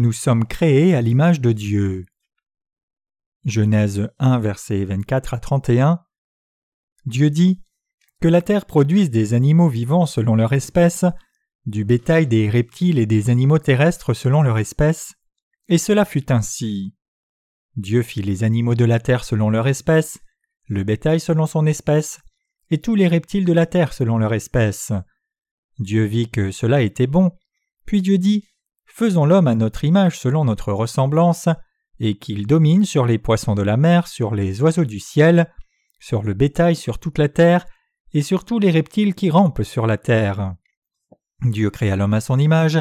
Nous sommes créés à l'image de Dieu. Genèse 1, versets 24 à 31. Dieu dit Que la terre produise des animaux vivants selon leur espèce, du bétail des reptiles et des animaux terrestres selon leur espèce, et cela fut ainsi. Dieu fit les animaux de la terre selon leur espèce, le bétail selon son espèce, et tous les reptiles de la terre selon leur espèce. Dieu vit que cela était bon, puis Dieu dit Faisons l'homme à notre image selon notre ressemblance, et qu'il domine sur les poissons de la mer, sur les oiseaux du ciel, sur le bétail sur toute la terre, et sur tous les reptiles qui rampent sur la terre. Dieu créa l'homme à son image,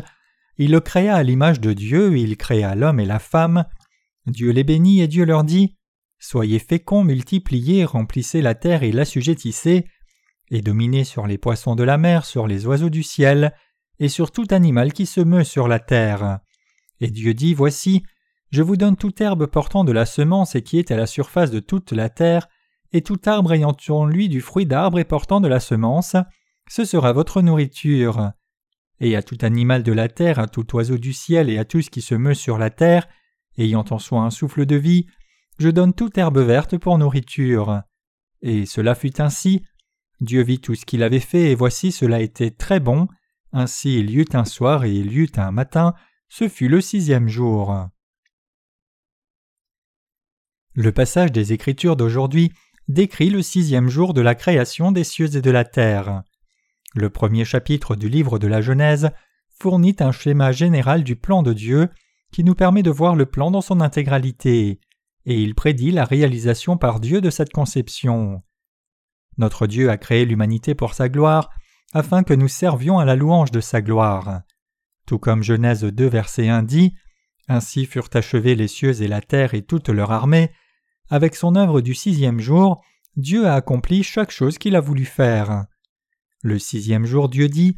il le créa à l'image de Dieu, il créa l'homme et la femme. Dieu les bénit et Dieu leur dit Soyez féconds, multipliez, remplissez la terre et l'assujettissez, et dominez sur les poissons de la mer, sur les oiseaux du ciel, et sur tout animal qui se meut sur la terre. Et Dieu dit Voici, je vous donne toute herbe portant de la semence et qui est à la surface de toute la terre, et tout arbre ayant en lui du fruit d'arbre et portant de la semence, ce sera votre nourriture. Et à tout animal de la terre, à tout oiseau du ciel et à tout ce qui se meut sur la terre, ayant en soi un souffle de vie, je donne toute herbe verte pour nourriture. Et cela fut ainsi. Dieu vit tout ce qu'il avait fait, et voici cela était très bon. Ainsi il y eut un soir et il y eut un matin, ce fut le sixième jour. Le passage des Écritures d'aujourd'hui décrit le sixième jour de la création des cieux et de la terre. Le premier chapitre du livre de la Genèse fournit un schéma général du plan de Dieu qui nous permet de voir le plan dans son intégralité, et il prédit la réalisation par Dieu de cette conception. Notre Dieu a créé l'humanité pour sa gloire, afin que nous servions à la louange de sa gloire. Tout comme Genèse 2 verset 1 dit Ainsi furent achevés les cieux et la terre et toute leur armée. Avec son œuvre du sixième jour, Dieu a accompli chaque chose qu'il a voulu faire. Le sixième jour, Dieu dit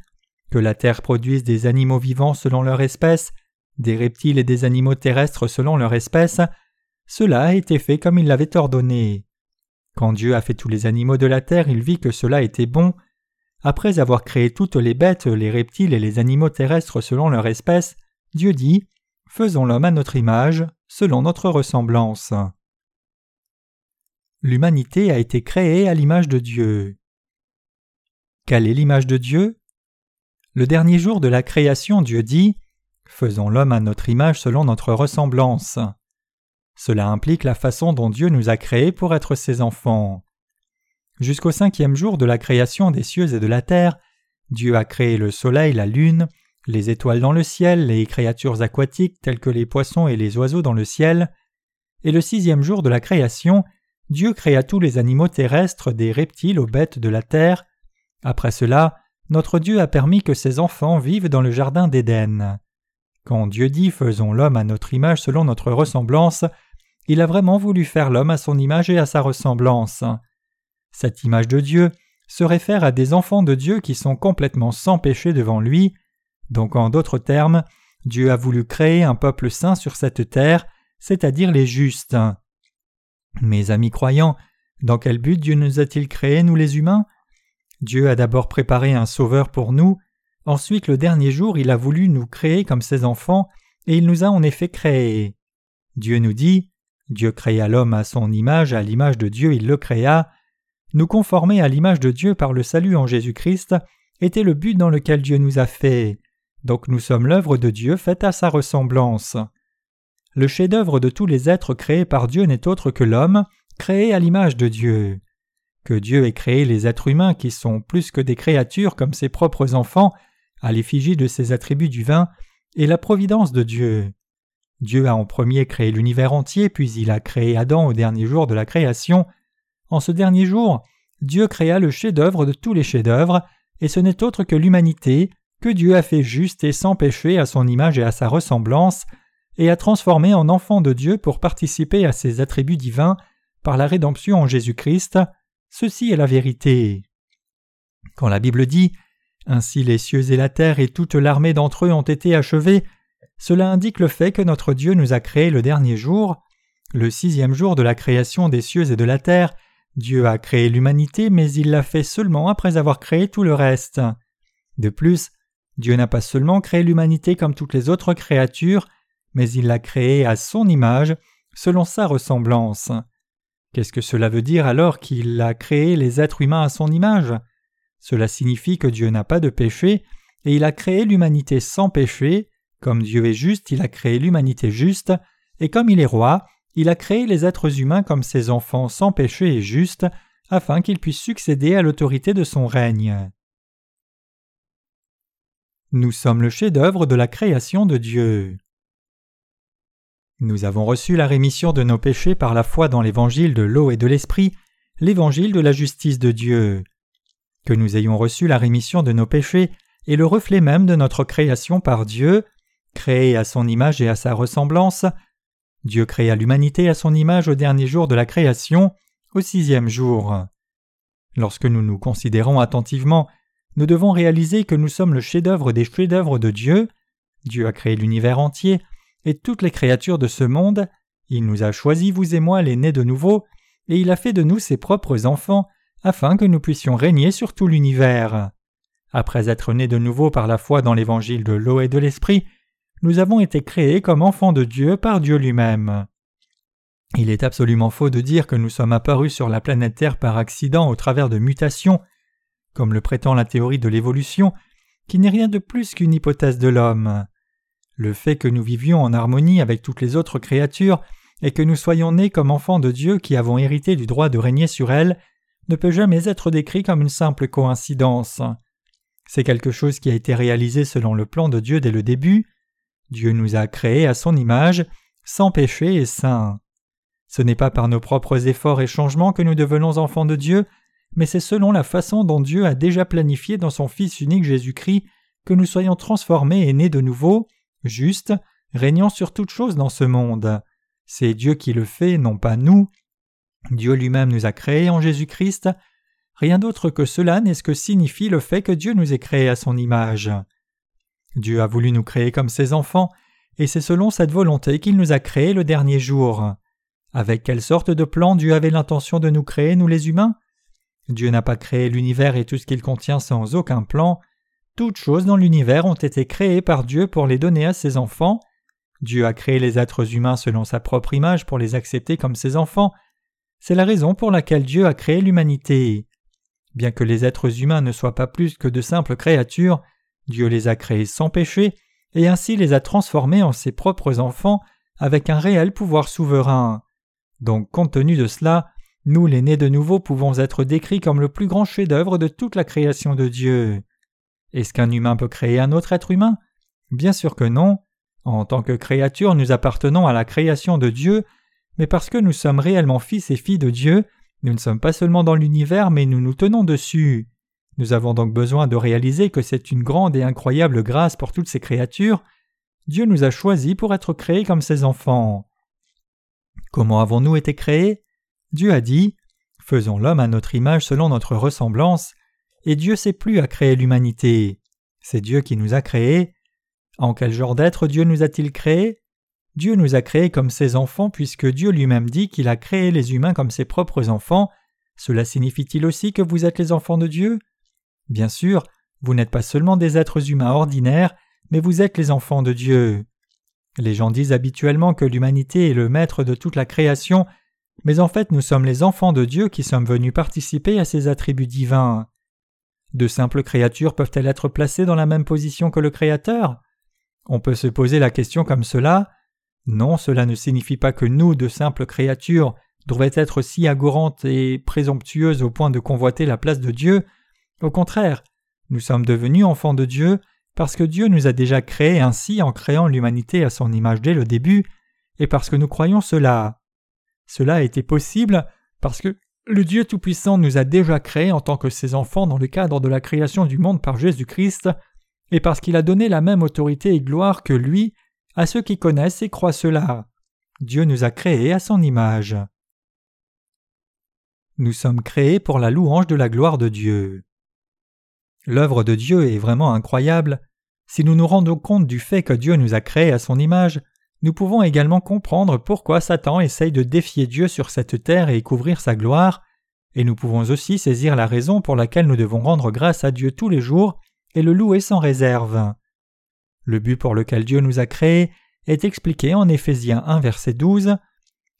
Que la terre produise des animaux vivants selon leur espèce, des reptiles et des animaux terrestres selon leur espèce. Cela a été fait comme il l'avait ordonné. Quand Dieu a fait tous les animaux de la terre, il vit que cela était bon. Après avoir créé toutes les bêtes, les reptiles et les animaux terrestres selon leur espèce, Dieu dit Faisons l'homme à notre image, selon notre ressemblance. L'humanité a été créée à l'image de Dieu. Quelle est l'image de Dieu? Le dernier jour de la création, Dieu dit Faisons l'homme à notre image selon notre ressemblance. Cela implique la façon dont Dieu nous a créés pour être ses enfants. Jusqu'au cinquième jour de la création des cieux et de la terre, Dieu a créé le soleil, la lune, les étoiles dans le ciel, les créatures aquatiques telles que les poissons et les oiseaux dans le ciel, et le sixième jour de la création, Dieu créa tous les animaux terrestres, des reptiles aux bêtes de la terre. Après cela, notre Dieu a permis que ses enfants vivent dans le jardin d'Éden. Quand Dieu dit faisons l'homme à notre image selon notre ressemblance, il a vraiment voulu faire l'homme à son image et à sa ressemblance. Cette image de Dieu se réfère à des enfants de Dieu qui sont complètement sans péché devant lui, donc en d'autres termes, Dieu a voulu créer un peuple saint sur cette terre, c'est-à-dire les justes. Mes amis croyants, dans quel but Dieu nous a-t-il créés, nous les humains? Dieu a d'abord préparé un sauveur pour nous, ensuite le dernier jour il a voulu nous créer comme ses enfants, et il nous a en effet créés. Dieu nous dit Dieu créa l'homme à son image, à l'image de Dieu il le créa. Nous conformer à l'image de Dieu par le salut en Jésus-Christ était le but dans lequel Dieu nous a fait. Donc nous sommes l'œuvre de Dieu faite à sa ressemblance. Le chef-d'œuvre de tous les êtres créés par Dieu n'est autre que l'homme, créé à l'image de Dieu. Que Dieu ait créé les êtres humains qui sont plus que des créatures comme ses propres enfants, à l'effigie de ses attributs divins, et la providence de Dieu. Dieu a en premier créé l'univers entier, puis il a créé Adam au dernier jour de la création. En ce dernier jour, Dieu créa le chef-d'œuvre de tous les chefs-d'œuvre, et ce n'est autre que l'humanité, que Dieu a fait juste et sans péché à son image et à sa ressemblance, et a transformé en enfant de Dieu pour participer à ses attributs divins par la rédemption en Jésus-Christ. Ceci est la vérité. Quand la Bible dit Ainsi les cieux et la terre et toute l'armée d'entre eux ont été achevés, cela indique le fait que notre Dieu nous a créés le dernier jour, le sixième jour de la création des cieux et de la terre, Dieu a créé l'humanité, mais il l'a fait seulement après avoir créé tout le reste. De plus, Dieu n'a pas seulement créé l'humanité comme toutes les autres créatures, mais il l'a créé à son image, selon sa ressemblance. Qu'est-ce que cela veut dire alors qu'il a créé les êtres humains à son image? Cela signifie que Dieu n'a pas de péché, et il a créé l'humanité sans péché, comme Dieu est juste, il a créé l'humanité juste, et comme il est roi, il a créé les êtres humains comme ses enfants sans péché et juste, afin qu'ils puissent succéder à l'autorité de son règne. Nous sommes le chef-d'œuvre de la création de Dieu. Nous avons reçu la rémission de nos péchés par la foi dans l'évangile de l'eau et de l'esprit, l'évangile de la justice de Dieu. Que nous ayons reçu la rémission de nos péchés est le reflet même de notre création par Dieu, créé à son image et à sa ressemblance. Dieu créa l'humanité à son image au dernier jour de la création, au sixième jour. Lorsque nous nous considérons attentivement, nous devons réaliser que nous sommes le chef-d'œuvre des chefs-d'œuvre de Dieu. Dieu a créé l'univers entier, et toutes les créatures de ce monde, il nous a choisis, vous et moi, les nés de nouveau, et il a fait de nous ses propres enfants, afin que nous puissions régner sur tout l'univers. Après être nés de nouveau par la foi dans l'évangile de l'eau et de l'esprit, nous avons été créés comme enfants de Dieu par Dieu lui-même. Il est absolument faux de dire que nous sommes apparus sur la planète Terre par accident au travers de mutations, comme le prétend la théorie de l'évolution, qui n'est rien de plus qu'une hypothèse de l'homme. Le fait que nous vivions en harmonie avec toutes les autres créatures et que nous soyons nés comme enfants de Dieu qui avons hérité du droit de régner sur elles ne peut jamais être décrit comme une simple coïncidence. C'est quelque chose qui a été réalisé selon le plan de Dieu dès le début. Dieu nous a créés à son image, sans péché et saints. Ce n'est pas par nos propres efforts et changements que nous devenons enfants de Dieu, mais c'est selon la façon dont Dieu a déjà planifié dans son Fils unique Jésus-Christ que nous soyons transformés et nés de nouveau, juste, régnant sur toutes choses dans ce monde. C'est Dieu qui le fait, non pas nous. Dieu lui-même nous a créés en Jésus-Christ. Rien d'autre que cela n'est ce que signifie le fait que Dieu nous ait créés à son image. Dieu a voulu nous créer comme ses enfants, et c'est selon cette volonté qu'il nous a créés le dernier jour. Avec quelle sorte de plan Dieu avait l'intention de nous créer, nous les humains? Dieu n'a pas créé l'univers et tout ce qu'il contient sans aucun plan, toutes choses dans l'univers ont été créées par Dieu pour les donner à ses enfants. Dieu a créé les êtres humains selon sa propre image pour les accepter comme ses enfants. C'est la raison pour laquelle Dieu a créé l'humanité. Bien que les êtres humains ne soient pas plus que de simples créatures, Dieu les a créés sans péché et ainsi les a transformés en ses propres enfants avec un réel pouvoir souverain. Donc compte tenu de cela, nous les nés de nouveau pouvons être décrits comme le plus grand chef-d'œuvre de toute la création de Dieu. Est-ce qu'un humain peut créer un autre être humain? Bien sûr que non. En tant que créature, nous appartenons à la création de Dieu, mais parce que nous sommes réellement fils et filles de Dieu, nous ne sommes pas seulement dans l'univers, mais nous nous tenons dessus. Nous avons donc besoin de réaliser que c'est une grande et incroyable grâce pour toutes ces créatures. Dieu nous a choisis pour être créés comme ses enfants. Comment avons-nous été créés? Dieu a dit Faisons l'homme à notre image selon notre ressemblance, et Dieu s'est plus à créer l'humanité. C'est Dieu qui nous a créés. En quel genre d'être Dieu nous a-t-il créés? Dieu nous a créés comme ses enfants puisque Dieu lui-même dit qu'il a créé les humains comme ses propres enfants. Cela signifie-t-il aussi que vous êtes les enfants de Dieu? Bien sûr, vous n'êtes pas seulement des êtres humains ordinaires, mais vous êtes les enfants de Dieu. Les gens disent habituellement que l'humanité est le maître de toute la création, mais en fait nous sommes les enfants de Dieu qui sommes venus participer à ses attributs divins. De simples créatures peuvent-elles être placées dans la même position que le Créateur? On peut se poser la question comme cela. Non, cela ne signifie pas que nous, de simples créatures, devraient être si agorantes et présomptueuses au point de convoiter la place de Dieu. Au contraire, nous sommes devenus enfants de Dieu parce que Dieu nous a déjà créés ainsi en créant l'humanité à son image dès le début, et parce que nous croyons cela. Cela a été possible parce que le Dieu Tout-Puissant nous a déjà créés en tant que ses enfants dans le cadre de la création du monde par Jésus-Christ, et parce qu'il a donné la même autorité et gloire que lui à ceux qui connaissent et croient cela. Dieu nous a créés à son image. Nous sommes créés pour la louange de la gloire de Dieu. L'œuvre de Dieu est vraiment incroyable. Si nous nous rendons compte du fait que Dieu nous a créés à son image, nous pouvons également comprendre pourquoi Satan essaye de défier Dieu sur cette terre et couvrir sa gloire, et nous pouvons aussi saisir la raison pour laquelle nous devons rendre grâce à Dieu tous les jours et le louer sans réserve. Le but pour lequel Dieu nous a créés est expliqué en Éphésiens 1 verset 12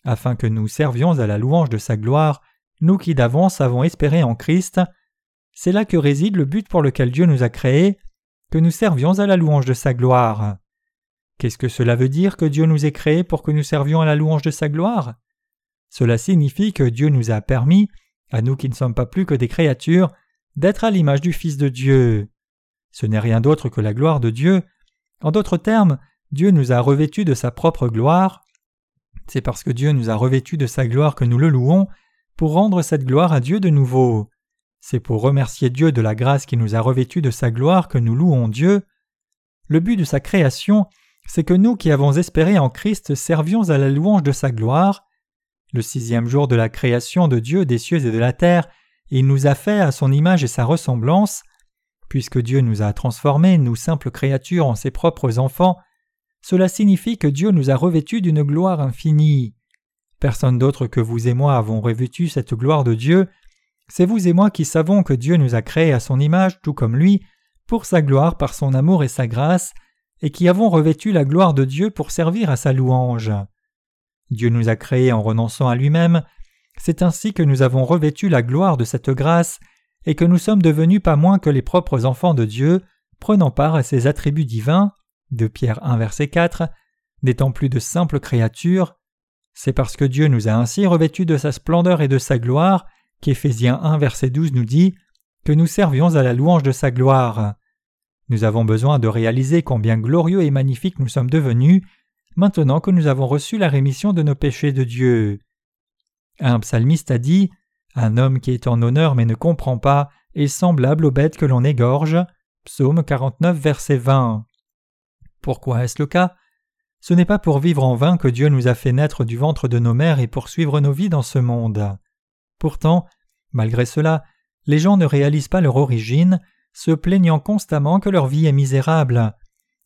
afin que nous servions à la louange de sa gloire, nous qui d'avance avons espéré en Christ. C'est là que réside le but pour lequel Dieu nous a créés, que nous servions à la louange de sa gloire. Qu'est-ce que cela veut dire que Dieu nous ait créés pour que nous servions à la louange de sa gloire? Cela signifie que Dieu nous a permis, à nous qui ne sommes pas plus que des créatures, d'être à l'image du Fils de Dieu. Ce n'est rien d'autre que la gloire de Dieu. En d'autres termes, Dieu nous a revêtus de sa propre gloire. C'est parce que Dieu nous a revêtus de sa gloire que nous le louons, pour rendre cette gloire à Dieu de nouveau. C'est pour remercier Dieu de la grâce qui nous a revêtus de sa gloire que nous louons Dieu. Le but de sa création, c'est que nous qui avons espéré en Christ servions à la louange de sa gloire. Le sixième jour de la création de Dieu des cieux et de la terre, il nous a fait à son image et sa ressemblance. Puisque Dieu nous a transformés, nous simples créatures, en ses propres enfants, cela signifie que Dieu nous a revêtus d'une gloire infinie. Personne d'autre que vous et moi avons revêtu cette gloire de Dieu. C'est vous et moi qui savons que Dieu nous a créés à son image tout comme lui, pour sa gloire par son amour et sa grâce, et qui avons revêtu la gloire de Dieu pour servir à sa louange. Dieu nous a créés en renonçant à lui-même, c'est ainsi que nous avons revêtu la gloire de cette grâce et que nous sommes devenus pas moins que les propres enfants de Dieu, prenant part à ses attributs divins, de Pierre 1 verset 4, n'étant plus de simples créatures, c'est parce que Dieu nous a ainsi revêtus de sa splendeur et de sa gloire qu'Éphésiens 1 verset 12 nous dit que nous servions à la louange de sa gloire. Nous avons besoin de réaliser combien glorieux et magnifiques nous sommes devenus maintenant que nous avons reçu la rémission de nos péchés de Dieu. Un psalmiste a dit un homme qui est en honneur mais ne comprend pas est semblable aux bêtes que l'on égorge. Psaume 49, verset 20. Pourquoi est-ce le cas? Ce n'est pas pour vivre en vain que Dieu nous a fait naître du ventre de nos mères et poursuivre nos vies dans ce monde. Pourtant, malgré cela, les gens ne réalisent pas leur origine, se plaignant constamment que leur vie est misérable.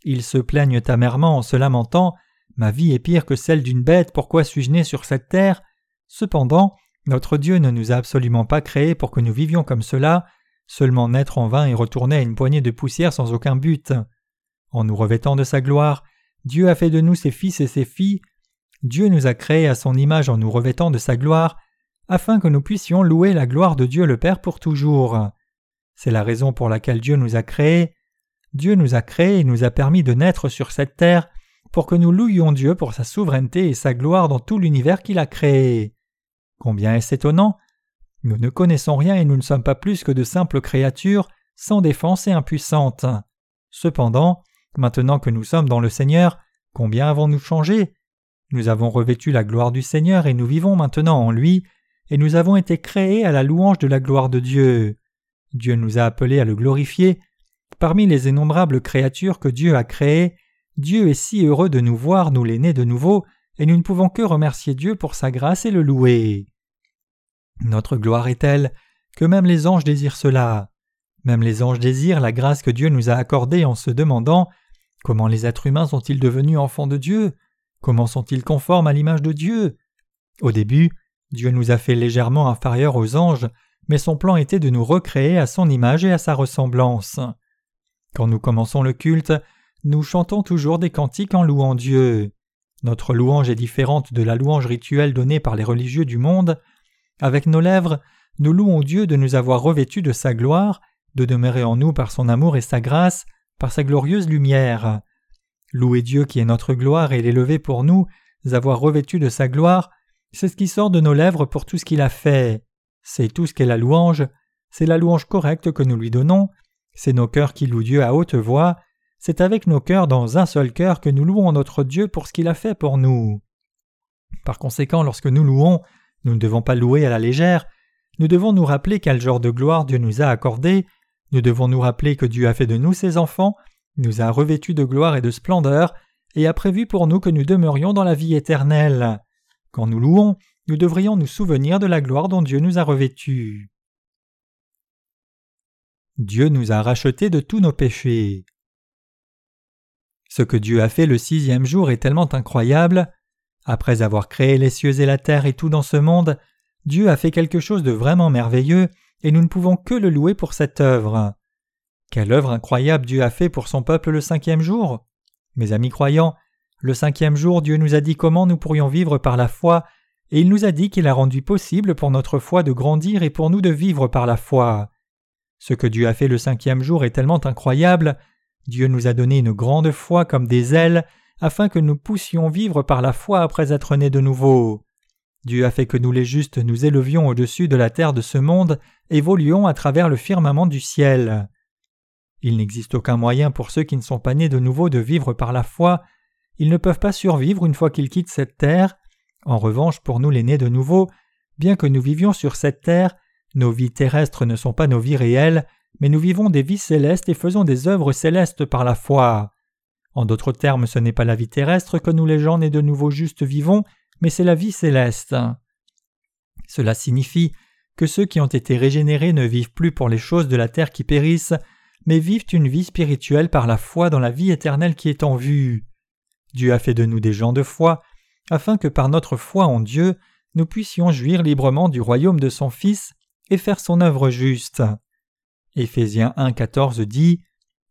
Ils se plaignent amèrement en se lamentant Ma vie est pire que celle d'une bête, pourquoi suis-je né sur cette terre? Cependant, notre Dieu ne nous a absolument pas créés pour que nous vivions comme cela, seulement naître en vain et retourner à une poignée de poussière sans aucun but. En nous revêtant de sa gloire, Dieu a fait de nous ses fils et ses filles. Dieu nous a créés à son image en nous revêtant de sa gloire, afin que nous puissions louer la gloire de Dieu le Père pour toujours. C'est la raison pour laquelle Dieu nous a créés. Dieu nous a créés et nous a permis de naître sur cette terre pour que nous louions Dieu pour sa souveraineté et sa gloire dans tout l'univers qu'il a créé. Combien est-ce étonnant? Nous ne connaissons rien et nous ne sommes pas plus que de simples créatures, sans défense et impuissantes. Cependant, maintenant que nous sommes dans le Seigneur, combien avons-nous changé? Nous avons revêtu la gloire du Seigneur et nous vivons maintenant en lui, et nous avons été créés à la louange de la gloire de Dieu. Dieu nous a appelés à le glorifier. Parmi les innombrables créatures que Dieu a créées, Dieu est si heureux de nous voir, nous les nés de nouveau, et nous ne pouvons que remercier Dieu pour sa grâce et le louer. Notre gloire est telle que même les anges désirent cela. Même les anges désirent la grâce que Dieu nous a accordée en se demandant comment les êtres humains sont-ils devenus enfants de Dieu? Comment sont-ils conformes à l'image de Dieu? Au début, Dieu nous a fait légèrement inférieurs aux anges, mais son plan était de nous recréer à son image et à sa ressemblance. Quand nous commençons le culte, nous chantons toujours des cantiques en louant Dieu. Notre louange est différente de la louange rituelle donnée par les religieux du monde. Avec nos lèvres, nous louons Dieu de nous avoir revêtus de sa gloire, de demeurer en nous par son amour et sa grâce, par sa glorieuse lumière. Louer Dieu qui est notre gloire et l'élever pour nous, avoir revêtus de sa gloire, c'est ce qui sort de nos lèvres pour tout ce qu'il a fait. C'est tout ce qu'est la louange, c'est la louange correcte que nous lui donnons, c'est nos cœurs qui louent Dieu à haute voix, c'est avec nos cœurs dans un seul cœur que nous louons notre Dieu pour ce qu'il a fait pour nous. Par conséquent, lorsque nous louons, nous ne devons pas louer à la légère, nous devons nous rappeler quel genre de gloire Dieu nous a accordé, nous devons nous rappeler que Dieu a fait de nous ses enfants, nous a revêtus de gloire et de splendeur, et a prévu pour nous que nous demeurions dans la vie éternelle. Quand nous louons, nous devrions nous souvenir de la gloire dont Dieu nous a revêtus. Dieu nous a rachetés de tous nos péchés. Ce que Dieu a fait le sixième jour est tellement incroyable. Après avoir créé les cieux et la terre et tout dans ce monde, Dieu a fait quelque chose de vraiment merveilleux, et nous ne pouvons que le louer pour cette œuvre. Quelle œuvre incroyable Dieu a fait pour son peuple le cinquième jour Mes amis croyants, Le cinquième jour, Dieu nous a dit comment nous pourrions vivre par la foi, et il nous a dit qu'il a rendu possible pour notre foi de grandir et pour nous de vivre par la foi. Ce que Dieu a fait le cinquième jour est tellement incroyable, Dieu nous a donné une grande foi comme des ailes, afin que nous puissions vivre par la foi après être nés de nouveau. Dieu a fait que nous les justes nous élevions au-dessus de la terre de ce monde, évoluions à travers le firmament du ciel. Il n'existe aucun moyen pour ceux qui ne sont pas nés de nouveau de vivre par la foi, ils ne peuvent pas survivre une fois qu'ils quittent cette terre. En revanche, pour nous les nés de nouveau, bien que nous vivions sur cette terre, nos vies terrestres ne sont pas nos vies réelles, mais nous vivons des vies célestes et faisons des œuvres célestes par la foi. En d'autres termes, ce n'est pas la vie terrestre que nous les gens nés de nouveau justes vivons, mais c'est la vie céleste. Cela signifie que ceux qui ont été régénérés ne vivent plus pour les choses de la terre qui périssent, mais vivent une vie spirituelle par la foi dans la vie éternelle qui est en vue. Dieu a fait de nous des gens de foi, afin que par notre foi en Dieu, nous puissions jouir librement du royaume de son Fils et faire son œuvre juste. Éphésiens 1,14 dit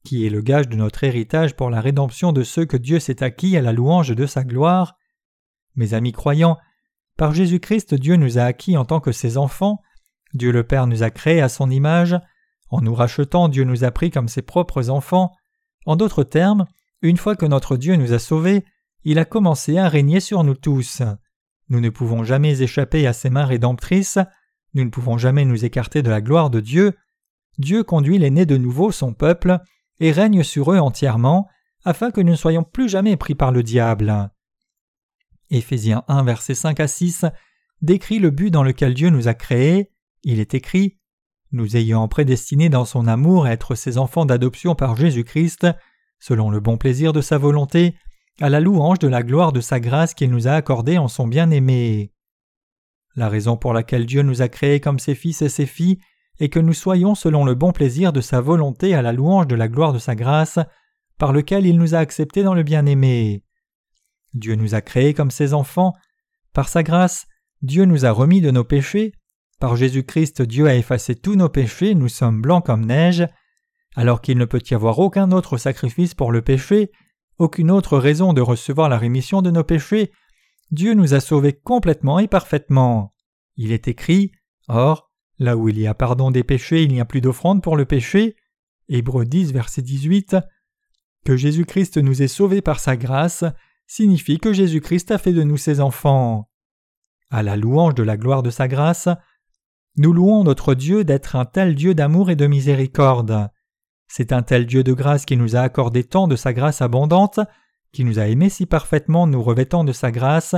Qui est le gage de notre héritage pour la rédemption de ceux que Dieu s'est acquis à la louange de sa gloire? Mes amis croyants, par Jésus-Christ, Dieu nous a acquis en tant que ses enfants, Dieu le Père nous a créés à son image, en nous rachetant, Dieu nous a pris comme ses propres enfants. En d'autres termes, une fois que notre Dieu nous a sauvés, il a commencé à régner sur nous tous. Nous ne pouvons jamais échapper à ses mains rédemptrices, nous ne pouvons jamais nous écarter de la gloire de Dieu. Dieu conduit les nés de nouveau, son peuple, et règne sur eux entièrement, afin que nous ne soyons plus jamais pris par le diable. Éphésiens 1, versets 5 à 6 décrit le but dans lequel Dieu nous a créés. Il est écrit Nous ayant prédestinés dans son amour à être ses enfants d'adoption par Jésus-Christ, selon le bon plaisir de sa volonté, à la louange de la gloire de sa grâce qu'il nous a accordée en son bien-aimé. La raison pour laquelle Dieu nous a créés comme ses fils et ses filles est que nous soyons selon le bon plaisir de sa volonté à la louange de la gloire de sa grâce, par lequel il nous a acceptés dans le bien-aimé. Dieu nous a créés comme ses enfants, par sa grâce, Dieu nous a remis de nos péchés, par Jésus-Christ Dieu a effacé tous nos péchés, nous sommes blancs comme neige, alors qu'il ne peut y avoir aucun autre sacrifice pour le péché, aucune autre raison de recevoir la rémission de nos péchés, Dieu nous a sauvés complètement et parfaitement. Il est écrit Or, là où il y a pardon des péchés, il n'y a plus d'offrande pour le péché. Hébreux 10, verset 18. Que Jésus-Christ nous ait sauvés par sa grâce signifie que Jésus-Christ a fait de nous ses enfants. À la louange de la gloire de sa grâce, nous louons notre Dieu d'être un tel Dieu d'amour et de miséricorde. C'est un tel Dieu de grâce qui nous a accordé tant de sa grâce abondante qui nous a aimés si parfaitement, nous revêtant de sa grâce,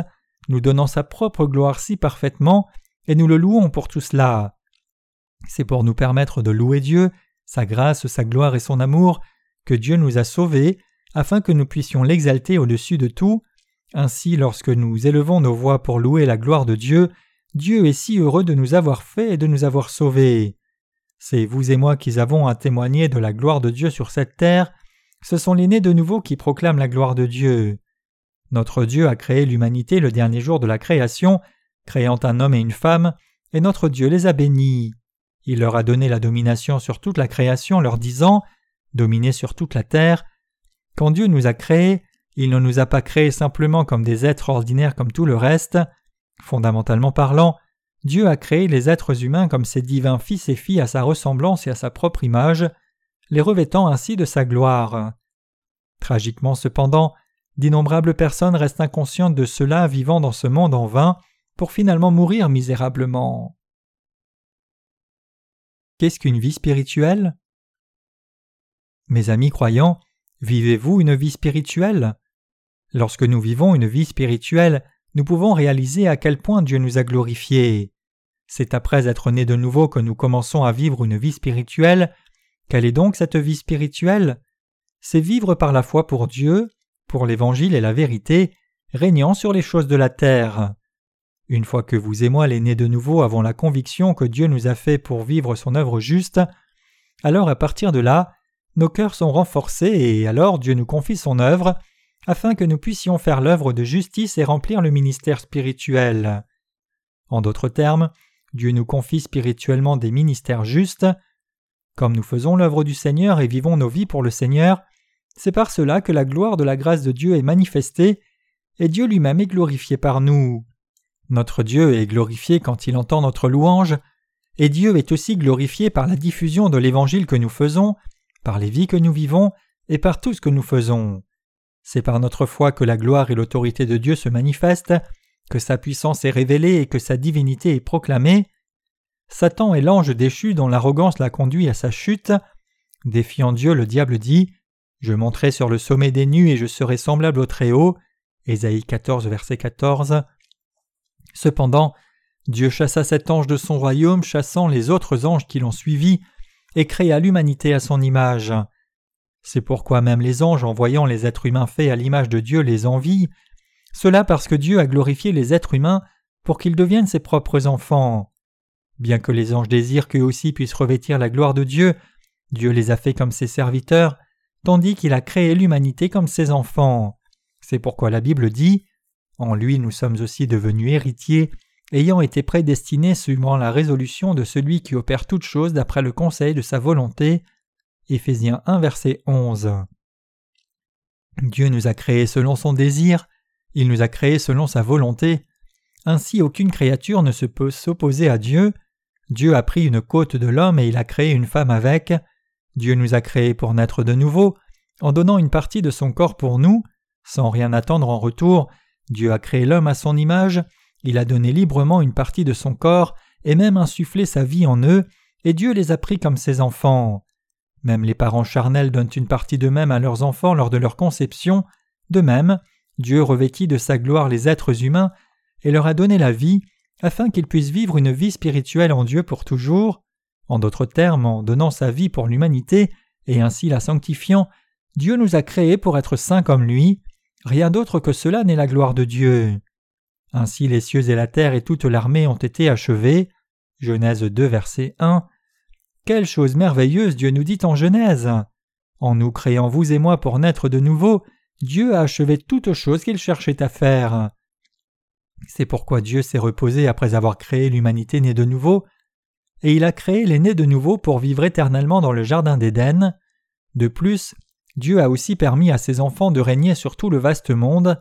nous donnant sa propre gloire si parfaitement, et nous le louons pour tout cela. C'est pour nous permettre de louer Dieu, sa grâce, sa gloire et son amour, que Dieu nous a sauvés, afin que nous puissions l'exalter au-dessus de tout. Ainsi, lorsque nous élevons nos voix pour louer la gloire de Dieu, Dieu est si heureux de nous avoir fait et de nous avoir sauvés. C'est vous et moi qui avons à témoigner de la gloire de Dieu sur cette terre, ce sont les nés de nouveau qui proclament la gloire de Dieu. Notre Dieu a créé l'humanité le dernier jour de la création, créant un homme et une femme, et notre Dieu les a bénis. Il leur a donné la domination sur toute la création, leur disant Dominez sur toute la terre. Quand Dieu nous a créés, il ne nous a pas créés simplement comme des êtres ordinaires comme tout le reste. Fondamentalement parlant, Dieu a créé les êtres humains comme ses divins fils et filles à sa ressemblance et à sa propre image les revêtant ainsi de sa gloire. Tragiquement cependant, d'innombrables personnes restent inconscientes de cela vivant dans ce monde en vain, pour finalement mourir misérablement. Qu'est-ce qu'une vie spirituelle? Mes amis croyants, vivez-vous une vie spirituelle? Lorsque nous vivons une vie spirituelle, nous pouvons réaliser à quel point Dieu nous a glorifiés. C'est après être nés de nouveau que nous commençons à vivre une vie spirituelle, quelle est donc cette vie spirituelle? C'est vivre par la foi pour Dieu, pour l'Évangile et la vérité, régnant sur les choses de la terre. Une fois que vous et moi les nés de nouveau avons la conviction que Dieu nous a fait pour vivre son œuvre juste, alors à partir de là, nos cœurs sont renforcés et alors Dieu nous confie son œuvre afin que nous puissions faire l'œuvre de justice et remplir le ministère spirituel. En d'autres termes, Dieu nous confie spirituellement des ministères justes, comme nous faisons l'œuvre du Seigneur et vivons nos vies pour le Seigneur, c'est par cela que la gloire de la grâce de Dieu est manifestée et Dieu lui-même est glorifié par nous. Notre Dieu est glorifié quand il entend notre louange, et Dieu est aussi glorifié par la diffusion de l'Évangile que nous faisons, par les vies que nous vivons, et par tout ce que nous faisons. C'est par notre foi que la gloire et l'autorité de Dieu se manifestent, que sa puissance est révélée et que sa divinité est proclamée. Satan est l'ange déchu dont l'arrogance l'a conduit à sa chute. Défiant Dieu, le diable dit Je monterai sur le sommet des nues et je serai semblable au Très-Haut. Ésaïe 14, verset 14. Cependant, Dieu chassa cet ange de son royaume, chassant les autres anges qui l'ont suivi, et créa l'humanité à son image. C'est pourquoi même les anges, en voyant les êtres humains faits à l'image de Dieu, les envient, cela parce que Dieu a glorifié les êtres humains pour qu'ils deviennent ses propres enfants. Bien que les anges désirent qu'eux aussi puissent revêtir la gloire de Dieu, Dieu les a faits comme ses serviteurs, tandis qu'il a créé l'humanité comme ses enfants. C'est pourquoi la Bible dit En lui nous sommes aussi devenus héritiers, ayant été prédestinés suivant la résolution de celui qui opère toutes choses d'après le conseil de sa volonté. Éphésiens 1 verset 11. Dieu nous a créés selon son désir, il nous a créés selon sa volonté. Ainsi aucune créature ne se peut s'opposer à Dieu. Dieu a pris une côte de l'homme et il a créé une femme avec. Dieu nous a créés pour naître de nouveau, en donnant une partie de son corps pour nous, sans rien attendre en retour. Dieu a créé l'homme à son image, il a donné librement une partie de son corps et même insufflé sa vie en eux, et Dieu les a pris comme ses enfants. Même les parents charnels donnent une partie d'eux-mêmes à leurs enfants lors de leur conception. De même, Dieu revêtit de sa gloire les êtres humains et leur a donné la vie afin qu'ils puissent vivre une vie spirituelle en Dieu pour toujours. En d'autres termes, en donnant sa vie pour l'humanité et ainsi la sanctifiant, Dieu nous a créés pour être saints comme lui. Rien d'autre que cela n'est la gloire de Dieu. Ainsi les cieux et la terre et toute l'armée ont été achevés. Genèse 2 verset 1. Quelle chose merveilleuse Dieu nous dit en Genèse. En nous créant vous et moi pour naître de nouveau, Dieu a achevé toute chose qu'il cherchait à faire. C'est pourquoi Dieu s'est reposé après avoir créé l'humanité née de nouveau, et il a créé les nés de nouveau pour vivre éternellement dans le jardin d'Éden. De plus, Dieu a aussi permis à ses enfants de régner sur tout le vaste monde.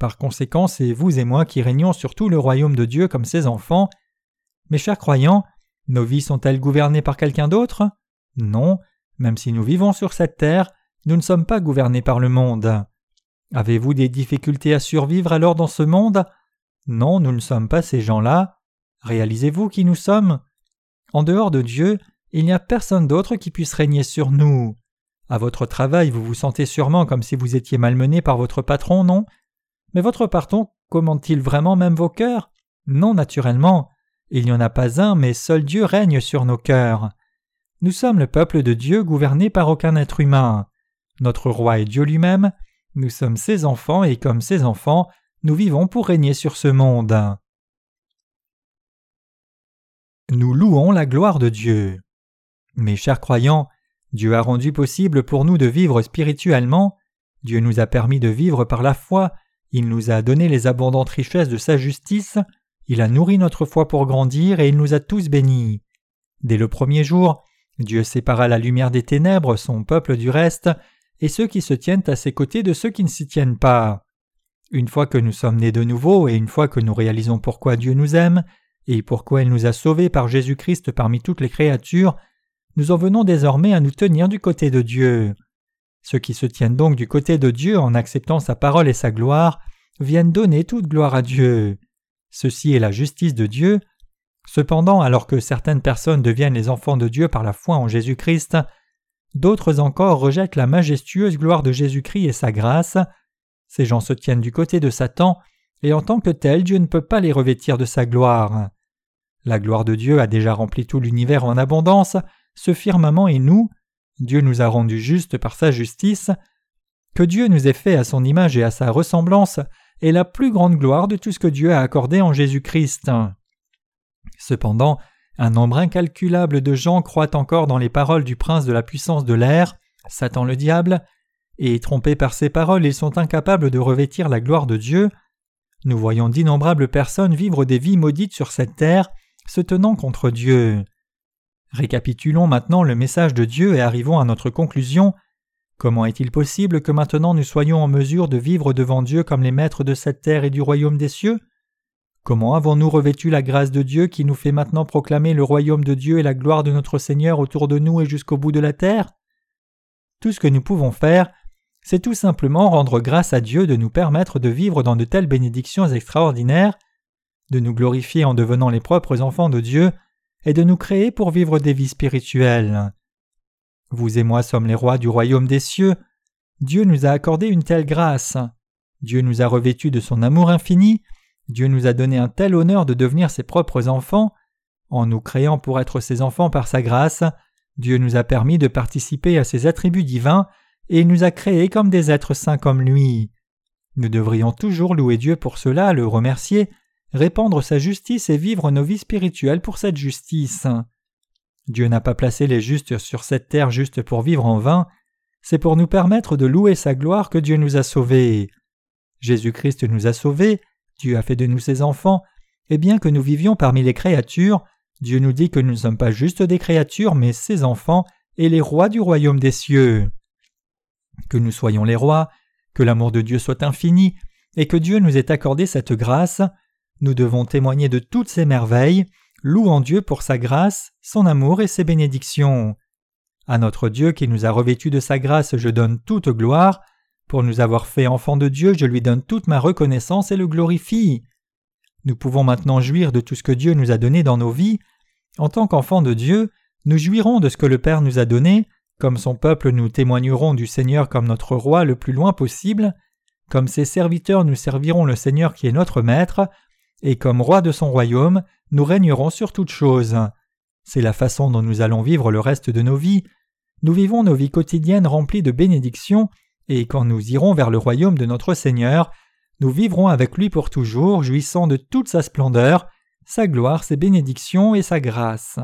Par conséquent, c'est vous et moi qui régnons sur tout le royaume de Dieu comme ses enfants. Mes chers croyants, nos vies sont-elles gouvernées par quelqu'un d'autre? Non, même si nous vivons sur cette terre, nous ne sommes pas gouvernés par le monde. Avez-vous des difficultés à survivre alors dans ce monde? Non, nous ne sommes pas ces gens-là. Réalisez-vous qui nous sommes? En dehors de Dieu, il n'y a personne d'autre qui puisse régner sur nous. À votre travail, vous vous sentez sûrement comme si vous étiez malmené par votre patron, non? Mais votre patron commande-t-il vraiment même vos cœurs? Non, naturellement. Il n'y en a pas un, mais seul Dieu règne sur nos cœurs. Nous sommes le peuple de Dieu gouverné par aucun être humain. Notre roi est Dieu lui-même, nous sommes ses enfants et comme ses enfants, nous vivons pour régner sur ce monde. Nous louons la gloire de Dieu. Mes chers croyants, Dieu a rendu possible pour nous de vivre spirituellement, Dieu nous a permis de vivre par la foi, il nous a donné les abondantes richesses de sa justice, il a nourri notre foi pour grandir et il nous a tous bénis. Dès le premier jour, Dieu sépara la lumière des ténèbres, son peuple du reste, et ceux qui se tiennent à ses côtés de ceux qui ne s'y tiennent pas. Une fois que nous sommes nés de nouveau et une fois que nous réalisons pourquoi Dieu nous aime et pourquoi il nous a sauvés par Jésus-Christ parmi toutes les créatures, nous en venons désormais à nous tenir du côté de Dieu. Ceux qui se tiennent donc du côté de Dieu en acceptant sa parole et sa gloire viennent donner toute gloire à Dieu. Ceci est la justice de Dieu. Cependant, alors que certaines personnes deviennent les enfants de Dieu par la foi en Jésus-Christ, d'autres encore rejettent la majestueuse gloire de Jésus-Christ et sa grâce. Ces gens se tiennent du côté de Satan, et en tant que tel, Dieu ne peut pas les revêtir de sa gloire. La gloire de Dieu a déjà rempli tout l'univers en abondance, ce firmament et nous, Dieu nous a rendus justes par sa justice, que Dieu nous ait fait à son image et à sa ressemblance est la plus grande gloire de tout ce que Dieu a accordé en Jésus-Christ. Cependant, un nombre incalculable de gens croient encore dans les paroles du prince de la puissance de l'air, Satan le diable, et trompés par ces paroles, ils sont incapables de revêtir la gloire de Dieu. Nous voyons d'innombrables personnes vivre des vies maudites sur cette terre, se tenant contre Dieu. Récapitulons maintenant le message de Dieu et arrivons à notre conclusion. Comment est-il possible que maintenant nous soyons en mesure de vivre devant Dieu comme les maîtres de cette terre et du royaume des cieux? Comment avons-nous revêtu la grâce de Dieu qui nous fait maintenant proclamer le royaume de Dieu et la gloire de notre Seigneur autour de nous et jusqu'au bout de la terre? Tout ce que nous pouvons faire, c'est tout simplement rendre grâce à Dieu de nous permettre de vivre dans de telles bénédictions extraordinaires, de nous glorifier en devenant les propres enfants de Dieu, et de nous créer pour vivre des vies spirituelles. Vous et moi sommes les rois du royaume des cieux. Dieu nous a accordé une telle grâce. Dieu nous a revêtus de son amour infini. Dieu nous a donné un tel honneur de devenir ses propres enfants. En nous créant pour être ses enfants par sa grâce, Dieu nous a permis de participer à ses attributs divins et nous a créés comme des êtres saints comme lui. Nous devrions toujours louer Dieu pour cela, le remercier, répandre sa justice et vivre nos vies spirituelles pour cette justice. Dieu n'a pas placé les justes sur cette terre juste pour vivre en vain, c'est pour nous permettre de louer sa gloire que Dieu nous a sauvés. Jésus-Christ nous a sauvés, Dieu a fait de nous ses enfants, et bien que nous vivions parmi les créatures, Dieu nous dit que nous ne sommes pas juste des créatures, mais ses enfants et les rois du royaume des cieux. Que nous soyons les rois, que l'amour de Dieu soit infini, et que Dieu nous ait accordé cette grâce, nous devons témoigner de toutes ces merveilles, louant Dieu pour sa grâce, son amour et ses bénédictions. À notre Dieu qui nous a revêtus de sa grâce, je donne toute gloire. Pour nous avoir fait enfants de Dieu, je lui donne toute ma reconnaissance et le glorifie. Nous pouvons maintenant jouir de tout ce que Dieu nous a donné dans nos vies. En tant qu'enfants de Dieu, nous jouirons de ce que le Père nous a donné, comme son peuple nous témoignerons du Seigneur comme notre roi le plus loin possible, comme ses serviteurs nous servirons le Seigneur qui est notre Maître, et comme roi de son royaume, nous régnerons sur toutes choses. C'est la façon dont nous allons vivre le reste de nos vies. Nous vivons nos vies quotidiennes remplies de bénédictions, et quand nous irons vers le royaume de notre Seigneur, nous vivrons avec lui pour toujours, jouissant de toute sa splendeur, sa gloire, ses bénédictions et sa grâce.